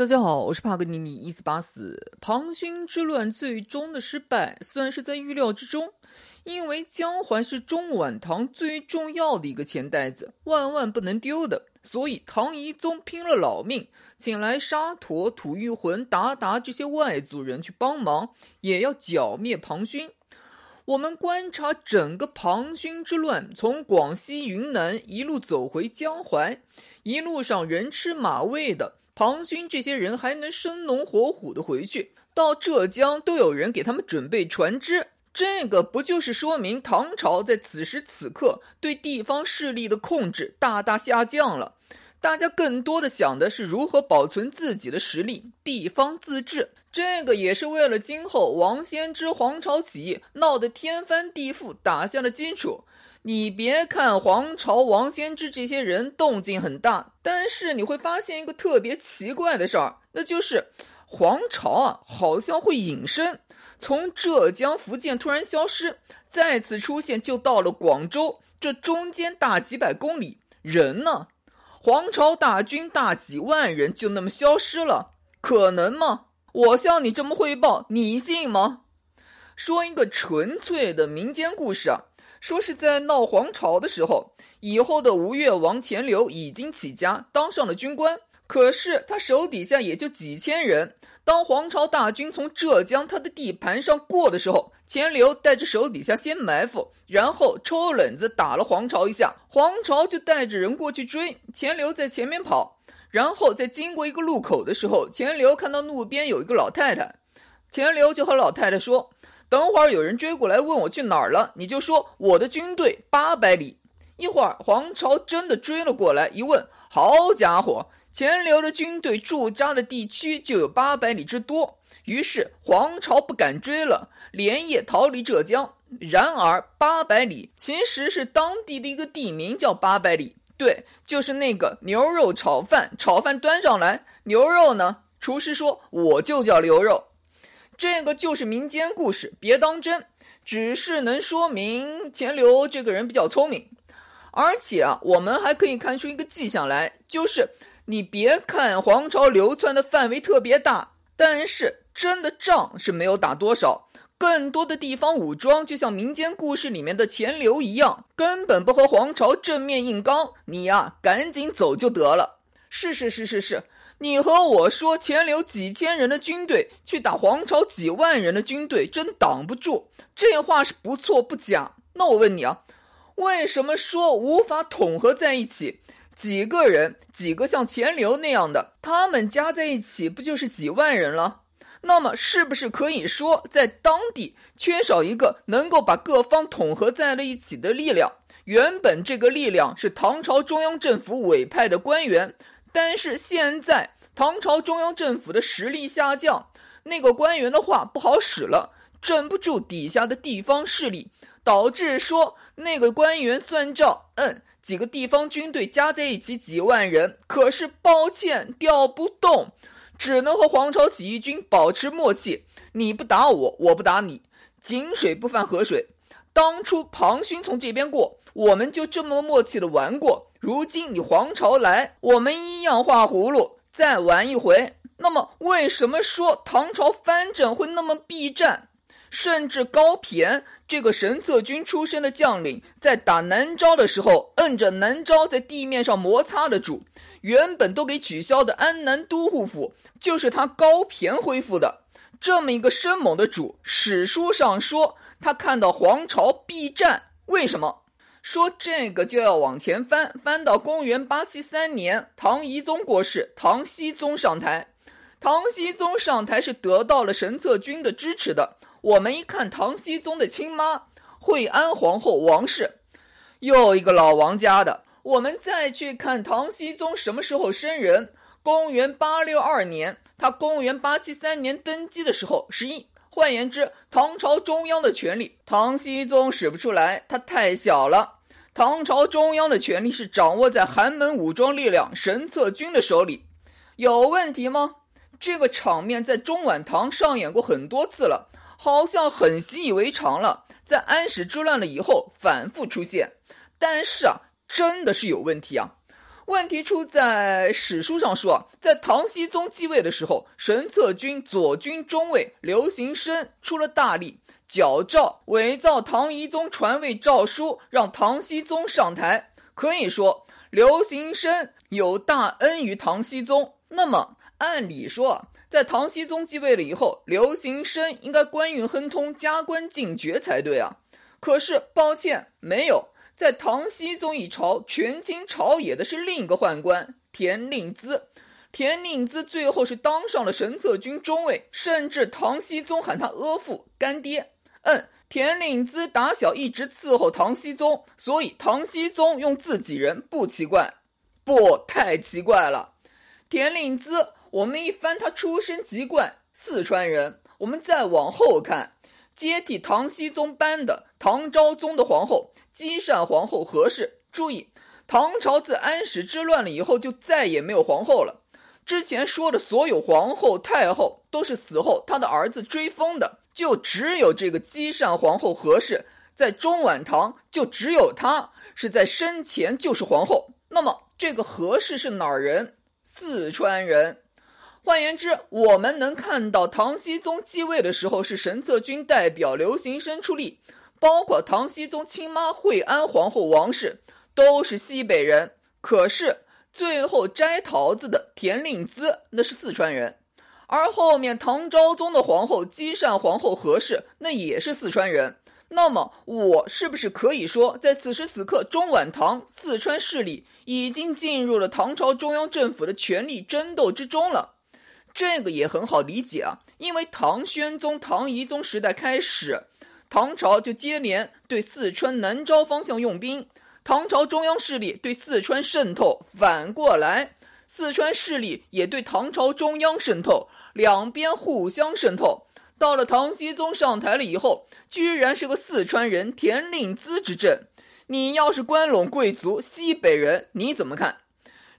大家好，我是帕格尼尼一四八四。庞勋之乱最终的失败算是在预料之中，因为江淮是中晚唐最重要的一个钱袋子，万万不能丢的。所以唐懿宗拼了老命，请来沙陀、吐谷浑、鞑靼这些外族人去帮忙，也要剿灭庞勋。我们观察整个庞勋之乱，从广西、云南一路走回江淮，一路上人吃马喂的。庞勋这些人还能生龙活虎的回去，到浙江都有人给他们准备船只，这个不就是说明唐朝在此时此刻对地方势力的控制大大下降了？大家更多的想的是如何保存自己的实力，地方自治，这个也是为了今后王仙芝黄巢起义闹得天翻地覆打下了基础。你别看黄巢王仙芝这些人动静很大，但是你会发现一个特别奇怪的事儿，那就是黄巢啊，好像会隐身，从浙江、福建突然消失，再次出现就到了广州，这中间大几百公里，人呢？黄巢大军大几万人就那么消失了，可能吗？我向你这么汇报，你信吗？说一个纯粹的民间故事啊。说是在闹黄巢的时候，以后的吴越王钱镠已经起家，当上了军官。可是他手底下也就几千人。当黄巢大军从浙江他的地盘上过的时候，钱镠带着手底下先埋伏，然后抽冷子打了黄巢一下，黄巢就带着人过去追，钱镠在前面跑。然后在经过一个路口的时候，钱镠看到路边有一个老太太，钱镠就和老太太说。等会儿有人追过来问我去哪儿了，你就说我的军队八百里。一会儿黄巢真的追了过来，一问，好家伙，钱镠的军队驻扎的地区就有八百里之多。于是黄巢不敢追了，连夜逃离浙江。然而八百里其实是当地的一个地名，叫八百里。对，就是那个牛肉炒饭，炒饭端上来，牛肉呢？厨师说我就叫牛肉。这个就是民间故事，别当真，只是能说明钱镠这个人比较聪明。而且啊，我们还可以看出一个迹象来，就是你别看黄巢流窜的范围特别大，但是真的仗是没有打多少，更多的地方武装就像民间故事里面的钱镠一样，根本不和黄巢正面硬刚，你呀赶紧走就得了。是是是是是。你和我说，钱流几千人的军队去打黄巢几万人的军队，真挡不住。这话是不错不假。那我问你啊，为什么说无法统合在一起？几个人，几个像钱流那样的，他们加在一起不就是几万人了？那么是不是可以说，在当地缺少一个能够把各方统合在了一起的力量？原本这个力量是唐朝中央政府委派的官员。但是现在唐朝中央政府的实力下降，那个官员的话不好使了，镇不住底下的地方势力，导致说那个官员算账，嗯，几个地方军队加在一起几万人，可是抱歉调不动，只能和黄巢起义军保持默契，你不打我，我不打你，井水不犯河水。当初庞勋从这边过，我们就这么默契的玩过。如今你黄巢来，我们一样画葫芦，再玩一回。那么，为什么说唐朝藩镇会那么避战？甚至高骈这个神策军出身的将领，在打南诏的时候，摁着南诏在地面上摩擦的主，原本都给取消的安南都护府，就是他高骈恢复的。这么一个生猛的主，史书上说他看到黄巢避战，为什么？说这个就要往前翻，翻到公元八七三年，唐懿宗过世，唐僖宗上台。唐僖宗上台是得到了神策军的支持的。我们一看唐僖宗的亲妈惠安皇后王氏，又一个老王家的。我们再去看唐僖宗什么时候生人？公元八六二年，他公元八七三年登基的时候，十一。换言之，唐朝中央的权力，唐僖宗使不出来，他太小了。唐朝中央的权力是掌握在寒门武装力量神策军的手里，有问题吗？这个场面在中晚唐上演过很多次了，好像很习以为常了。在安史之乱了以后反复出现，但是啊，真的是有问题啊。问题出在史书上说，在唐僖宗继位的时候，神策军左军中尉刘行深出了大力，矫诏伪造唐懿宗传位诏书，让唐僖宗上台。可以说，刘行深有大恩于唐僖宗。那么，按理说，在唐僖宗继位了以后，刘行深应该官运亨通，加官进爵才对啊。可是，抱歉，没有。在唐僖宗一朝，权倾朝野的是另一个宦官田令孜。田令孜最后是当上了神策军中尉，甚至唐僖宗喊他阿父、干爹。嗯，田令孜打小一直伺候唐僖宗，所以唐僖宗用自己人不奇怪，不太奇怪了。田令孜，我们一翻他出身籍贯，四川人。我们再往后看，接替唐僖宗班的唐昭宗的皇后。积善皇后何氏，注意，唐朝自安史之乱了以后，就再也没有皇后了。之前说的所有皇后、太后，都是死后他的儿子追封的，就只有这个积善皇后何氏，在中晚唐就只有她是在生前就是皇后。那么这个何氏是哪儿人？四川人。换言之，我们能看到唐僖宗继位的时候，是神策军代表刘行深出力。包括唐僖宗亲妈惠安皇后王氏都是西北人，可是最后摘桃子的田令孜那是四川人，而后面唐昭宗的皇后积善皇后何氏那也是四川人。那么我是不是可以说，在此时此刻，中晚唐四川势力已经进入了唐朝中央政府的权力争斗之中了？这个也很好理解啊，因为唐宣宗、唐懿宗时代开始。唐朝就接连对四川南诏方向用兵，唐朝中央势力对四川渗透，反过来，四川势力也对唐朝中央渗透，两边互相渗透。到了唐僖宗上台了以后，居然是个四川人田令孜执政。你要是关陇贵族西北人，你怎么看？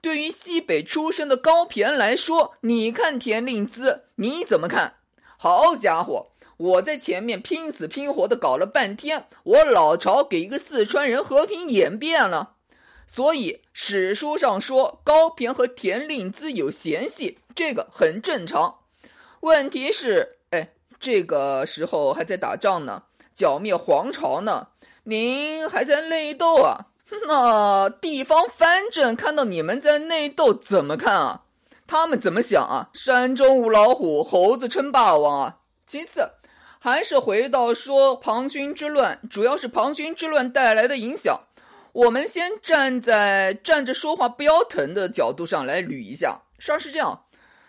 对于西北出身的高骈来说，你看田令孜，你怎么看？好家伙！我在前面拼死拼活的搞了半天，我老巢给一个四川人和平演变了，所以史书上说高骈和田令孜有嫌隙，这个很正常。问题是，哎，这个时候还在打仗呢，剿灭黄巢呢，您还在内斗啊？那地方藩镇看到你们在内斗怎么看啊？他们怎么想啊？山中无老虎，猴子称霸王啊！其次。还是回到说庞勋之乱，主要是庞勋之乱带来的影响。我们先站在站着说话不腰疼的角度上来捋一下。事儿是这样，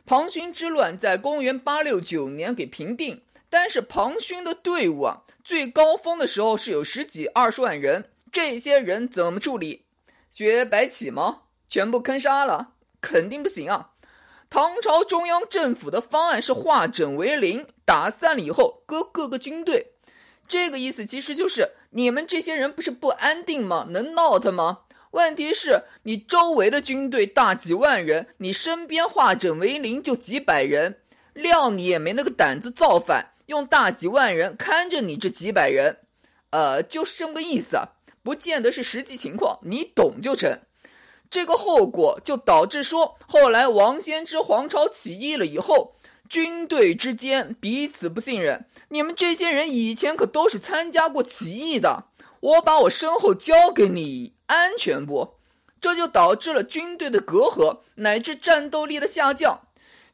庞勋之乱在公元八六九年给平定，但是庞勋的队伍啊，最高峰的时候是有十几二十万人，这些人怎么处理？学白起吗？全部坑杀了？肯定不行啊！唐朝中央政府的方案是化整为零，打散了以后割各个军队。这个意思其实就是你们这些人不是不安定吗？能闹腾吗？问题是你周围的军队大几万人，你身边化整为零就几百人，谅你也没那个胆子造反，用大几万人看着你这几百人，呃，就是这么个意思啊，不见得是实际情况，你懂就成。这个后果就导致说，后来王仙芝黄巢起义了以后，军队之间彼此不信任。你们这些人以前可都是参加过起义的，我把我身后交给你，安全不？这就导致了军队的隔阂，乃至战斗力的下降。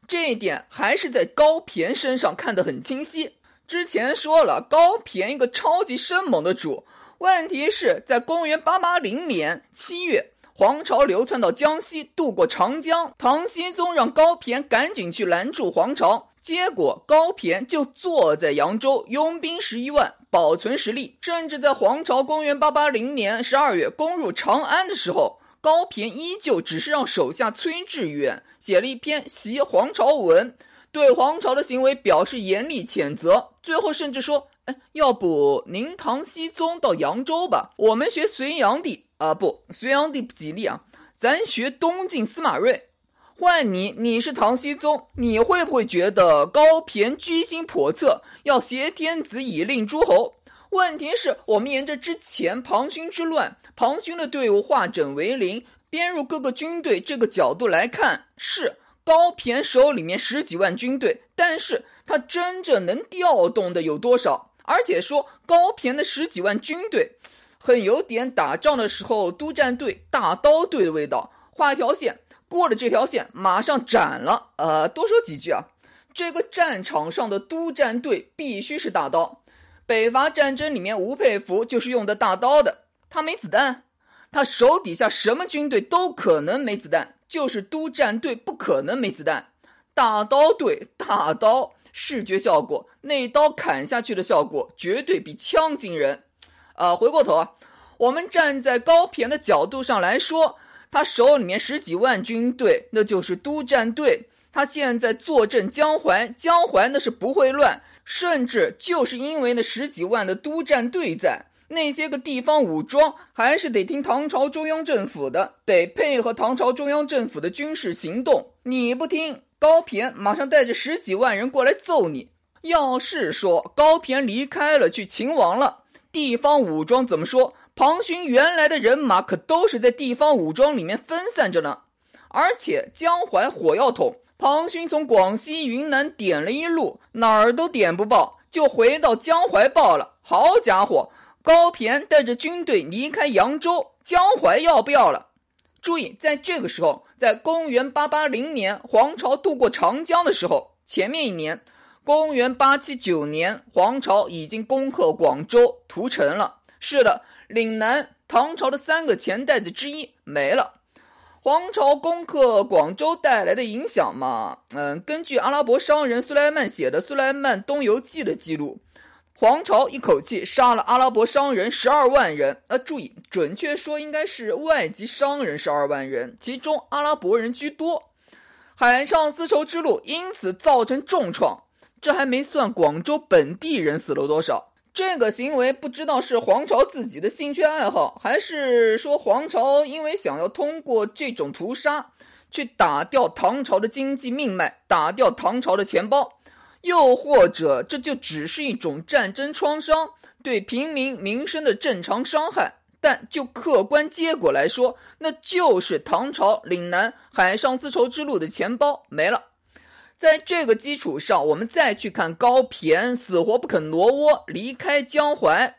这一点还是在高骈身上看得很清晰。之前说了，高骈一个超级生猛的主，问题是在公元八八零年七月。黄巢流窜到江西，渡过长江。唐僖宗让高骈赶紧去拦住黄巢，结果高骈就坐在扬州，拥兵十一万，保存实力。甚至在黄巢公元八八零年十二月攻入长安的时候，高骈依旧只是让手下崔致远写了一篇《袭黄巢文》，对黄巢的行为表示严厉谴责。最后甚至说：“，要不您唐僖宗到扬州吧，我们学隋炀帝。”啊不，隋炀帝不吉利啊！咱学东晋司马睿。换你，你是唐僖宗，你会不会觉得高骈居心叵测，要挟天子以令诸侯？问题是我们沿着之前庞勋之乱，庞勋的队伍化整为零，编入各个军队这个角度来看，是高骈手里面十几万军队，但是他真正能调动的有多少？而且说高骈的十几万军队，很有点打仗的时候督战队大刀队的味道。画一条线，过了这条线马上斩了。呃，多说几句啊，这个战场上的督战队必须是大刀。北伐战争里面，吴佩孚就是用的大刀的。他没子弹，他手底下什么军队都可能没子弹，就是督战队不可能没子弹。大刀队，大刀，视觉效果，那一刀砍下去的效果绝对比枪惊人。呃，回过头啊，我们站在高骈的角度上来说。他手里面十几万军队，那就是督战队。他现在坐镇江淮，江淮那是不会乱。甚至就是因为那十几万的督战队在，那些个地方武装还是得听唐朝中央政府的，得配合唐朝中央政府的军事行动。你不听，高骈马上带着十几万人过来揍你。要是说高骈离开了，去秦王了，地方武装怎么说？庞勋原来的人马可都是在地方武装里面分散着呢，而且江淮火药桶，庞勋从广西、云南点了一路，哪儿都点不爆，就回到江淮爆了。好家伙，高骈带着军队离开扬州，江淮要不要了？注意，在这个时候，在公元八八零年，黄巢渡过长江的时候，前面一年，公元八七九年，黄巢已经攻克广州、屠城了。是的。岭南唐朝的三个钱袋子之一没了，黄巢攻克广州带来的影响嘛，嗯，根据阿拉伯商人苏莱曼写的《苏莱曼东游记》的记录，黄巢一口气杀了阿拉伯商人十二万人。呃，注意，准确说应该是外籍商人十二万人，其中阿拉伯人居多。海上丝绸之路因此造成重创，这还没算广州本地人死了多少。这个行为不知道是黄巢自己的兴趣爱好，还是说黄巢因为想要通过这种屠杀去打掉唐朝的经济命脉，打掉唐朝的钱包，又或者这就只是一种战争创伤对平民民生的正常伤害？但就客观结果来说，那就是唐朝岭南海上丝绸之路的钱包没了。在这个基础上，我们再去看高骈死活不肯挪窝离开江淮，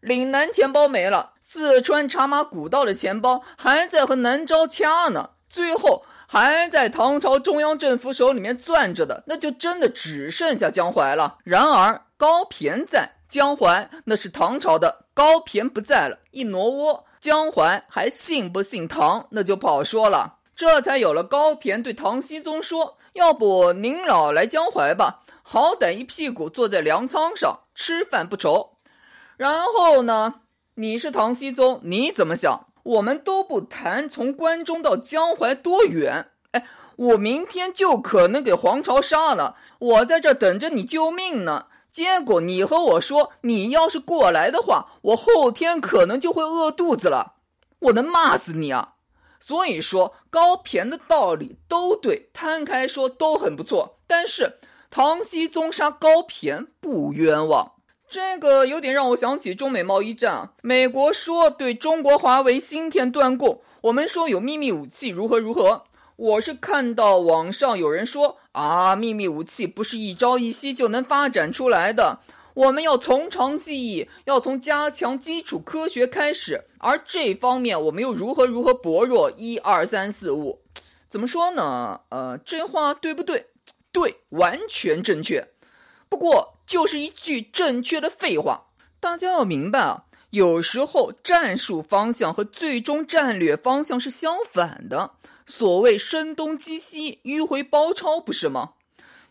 岭南钱包没了，四川茶马古道的钱包还在和南诏掐呢，最后还在唐朝中央政府手里面攥着的，那就真的只剩下江淮了。然而高骈在江淮，那是唐朝的，高骈不在了，一挪窝，江淮还信不信唐，那就不好说了。这才有了高骈对唐僖宗说。要不您老来江淮吧，好歹一屁股坐在粮仓上，吃饭不愁。然后呢，你是唐僖宗，你怎么想？我们都不谈从关中到江淮多远，哎，我明天就可能给黄巢杀了，我在这等着你救命呢。结果你和我说，你要是过来的话，我后天可能就会饿肚子了，我能骂死你啊！所以说，高骈的道理都对，摊开说都很不错。但是，唐僖宗杀高骈不冤枉，这个有点让我想起中美贸易战啊。美国说对中国华为芯片断供，我们说有秘密武器如何如何。我是看到网上有人说啊，秘密武器不是一朝一夕就能发展出来的。我们要从长计议，要从加强基础科学开始，而这方面我们又如何如何薄弱？一二三四五，怎么说呢？呃，这话对不对？对，完全正确。不过就是一句正确的废话。大家要明白啊，有时候战术方向和最终战略方向是相反的。所谓声东击西，迂回包抄，不是吗？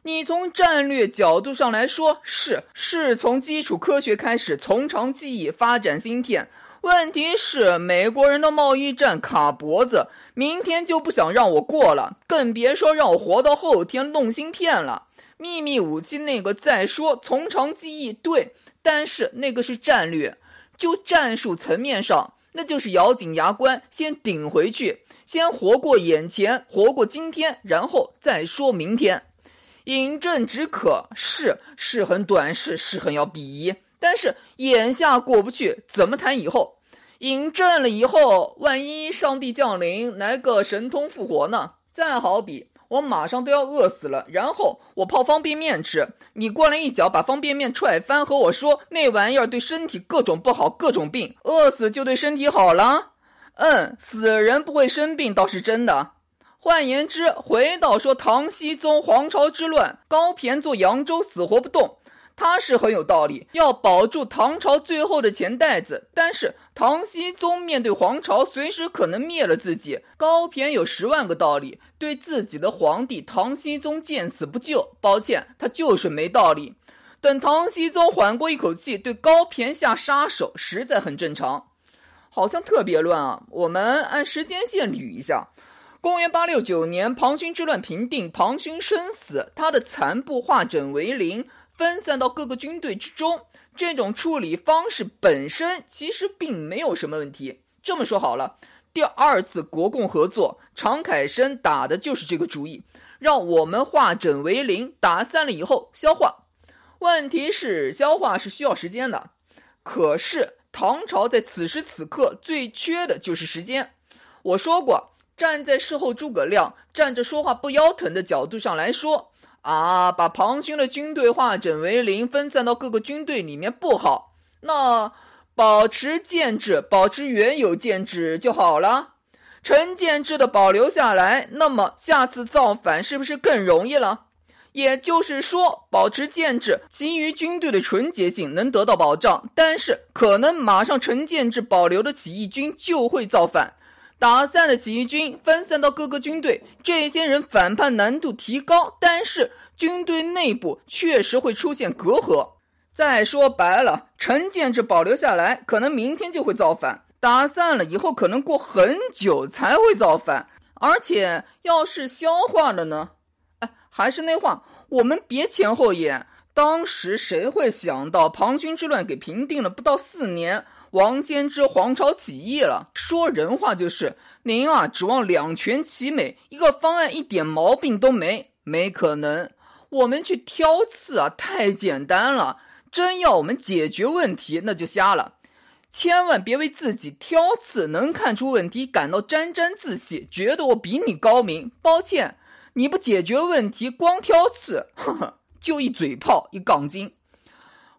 你从战略角度上来说，是是从基础科学开始，从长计议发展芯片。问题是美国人的贸易战卡脖子，明天就不想让我过了，更别说让我活到后天弄芯片了。秘密武器那个再说，从长计议对，但是那个是战略，就战术层面上，那就是咬紧牙关先顶回去，先活过眼前，活过今天，然后再说明天。饮鸩止渴是是很短视，是很要鄙夷，但是眼下过不去，怎么谈以后？饮鸩了以后，万一上帝降临，来个神通复活呢？再好比我马上都要饿死了，然后我泡方便面吃，你过来一脚把方便面踹翻，和我说那玩意儿对身体各种不好，各种病，饿死就对身体好了？嗯，死人不会生病倒是真的。换言之，回到说唐僖宗黄巢之乱，高骈做扬州死活不动。他是很有道理，要保住唐朝最后的钱袋子。但是唐僖宗面对皇朝，随时可能灭了自己。高骈有十万个道理，对自己的皇帝唐僖宗见死不救。抱歉，他就是没道理。等唐僖宗缓过一口气，对高骈下杀手，实在很正常。好像特别乱啊！我们按时间线捋一下：公元八六九年，庞勋之乱平定，庞勋身死，他的残部化整为零。分散到各个军队之中，这种处理方式本身其实并没有什么问题。这么说好了，第二次国共合作，常凯申打的就是这个主意，让我们化整为零，打散了以后消化。问题是消化是需要时间的，可是唐朝在此时此刻最缺的就是时间。我说过，站在事后诸葛亮站着说话不腰疼的角度上来说。啊，把庞勋的军队化整为零，分散到各个军队里面不好。那保持建制，保持原有建制就好了。陈建制的保留下来，那么下次造反是不是更容易了？也就是说，保持建制，其余军队的纯洁性能得到保障，但是可能马上陈建制保留的起义军就会造反。打散的起义军分散到各个军队，这些人反叛难度提高，但是军队内部确实会出现隔阂。再说白了，陈建制保留下来，可能明天就会造反；打散了以后，可能过很久才会造反。而且要是消化了呢？哎，还是那话，我们别前后眼。当时谁会想到庞勋之乱给平定了不到四年？王先知皇朝起义了，说人话就是您啊，指望两全其美，一个方案一点毛病都没，没可能。我们去挑刺啊，太简单了。真要我们解决问题，那就瞎了。千万别为自己挑刺能看出问题感到沾沾自喜，觉得我比你高明。抱歉，你不解决问题，光挑刺，呵呵，就一嘴炮，一杠精。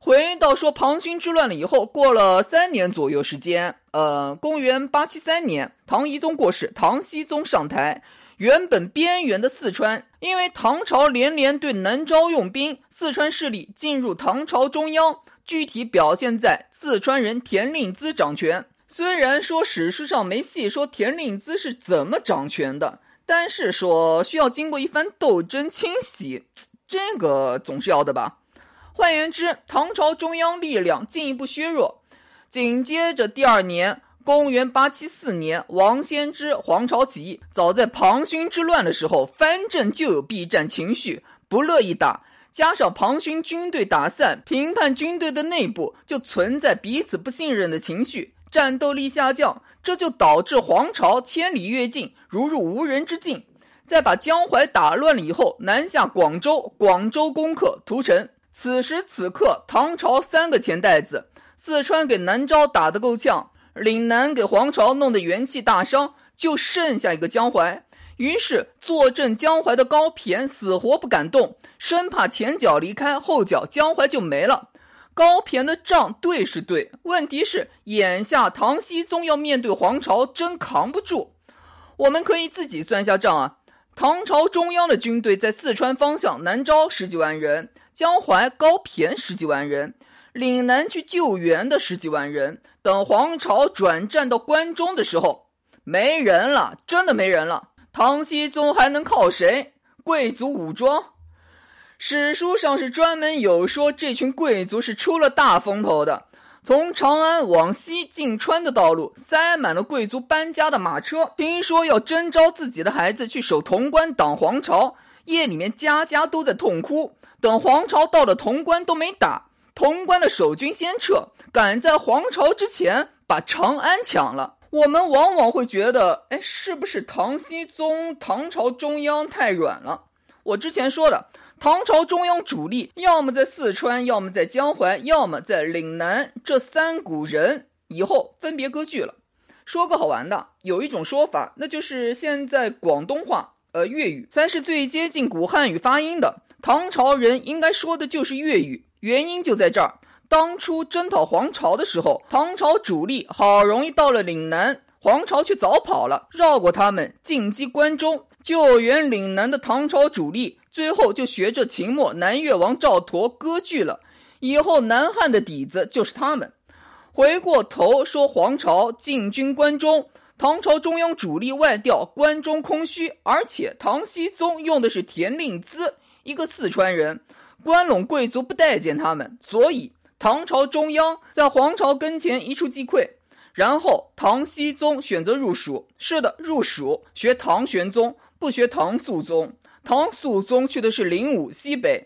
回到说庞勋之乱了以后，过了三年左右时间，呃，公元八七三年，唐懿宗过世，唐僖宗上台。原本边缘的四川，因为唐朝连连对南诏用兵，四川势力进入唐朝中央，具体表现在四川人田令孜掌权。虽然说史书上没细说田令孜是怎么掌权的，但是说需要经过一番斗争清洗，这个总是要的吧。换言之，唐朝中央力量进一步削弱。紧接着第二年，公元八七四年，王仙芝黄巢起义。早在庞勋之乱的时候，藩镇就有避战情绪，不乐意打。加上庞勋军队打散，平叛军队的内部就存在彼此不信任的情绪，战斗力下降，这就导致黄巢千里跃进，如入无人之境。在把江淮打乱了以后，南下广州，广州攻克屠城。此时此刻，唐朝三个钱袋子，四川给南诏打得够呛，岭南给黄巢弄得元气大伤，就剩下一个江淮。于是坐镇江淮的高骈死活不敢动，生怕前脚离开，后脚江淮就没了。高骈的账对是对，问题是眼下唐僖宗要面对黄巢，真扛不住。我们可以自己算下账啊。唐朝中央的军队在四川方向，南诏十几万人。江淮高骈十几万人，岭南去救援的十几万人，等黄巢转战到关中的时候，没人了，真的没人了。唐僖宗还能靠谁？贵族武装？史书上是专门有说，这群贵族是出了大风头的。从长安往西进川的道路，塞满了贵族搬家的马车。听说要征召自己的孩子去守潼关挡黄巢，夜里面家家都在痛哭。等黄巢到了潼关都没打，潼关的守军先撤，赶在黄巢之前把长安抢了。我们往往会觉得，哎，是不是唐僖宗、唐朝中央太软了？我之前说的，唐朝中央主力要么在四川，要么在江淮，要么在岭南，这三股人以后分别割据了。说个好玩的，有一种说法，那就是现在广东话，呃，粤语才是最接近古汉语发音的。唐朝人应该说的就是粤语，原因就在这儿。当初征讨黄巢的时候，唐朝主力好容易到了岭南，黄巢却早跑了，绕过他们进击关中，救援岭南的唐朝主力，最后就学着秦末南越王赵佗割据了。以后南汉的底子就是他们。回过头说黄巢进军关中，唐朝中央主力外调，关中空虚，而且唐僖宗用的是田令孜，一个四川人，关陇贵族不待见他们，所以。唐朝中央在皇朝跟前一触即溃，然后唐僖宗选择入蜀。是的，入蜀学唐玄宗，不学唐肃宗。唐肃宗去的是灵武西北。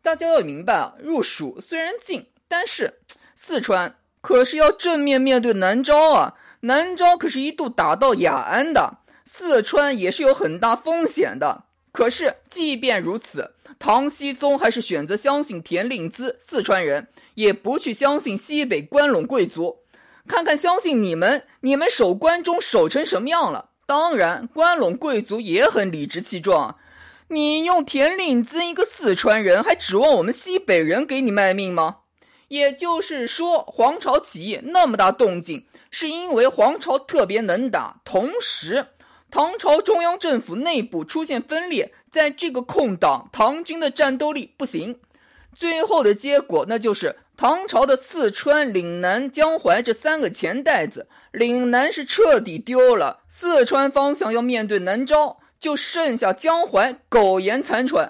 大家要明白啊，入蜀虽然近，但是四川可是要正面面对南诏啊。南诏可是一度打到雅安的，四川也是有很大风险的。可是即便如此。唐僖宗还是选择相信田令孜，四川人，也不去相信西北关陇贵族。看看相信你们，你们守关中守成什么样了？当然，关陇贵族也很理直气壮。你用田令孜一个四川人，还指望我们西北人给你卖命吗？也就是说，黄巢起义那么大动静，是因为黄巢特别能打，同时。唐朝中央政府内部出现分裂，在这个空档，唐军的战斗力不行，最后的结果那就是唐朝的四川、岭南、江淮这三个钱袋子，岭南是彻底丢了，四川方向要面对南诏，就剩下江淮苟延残喘。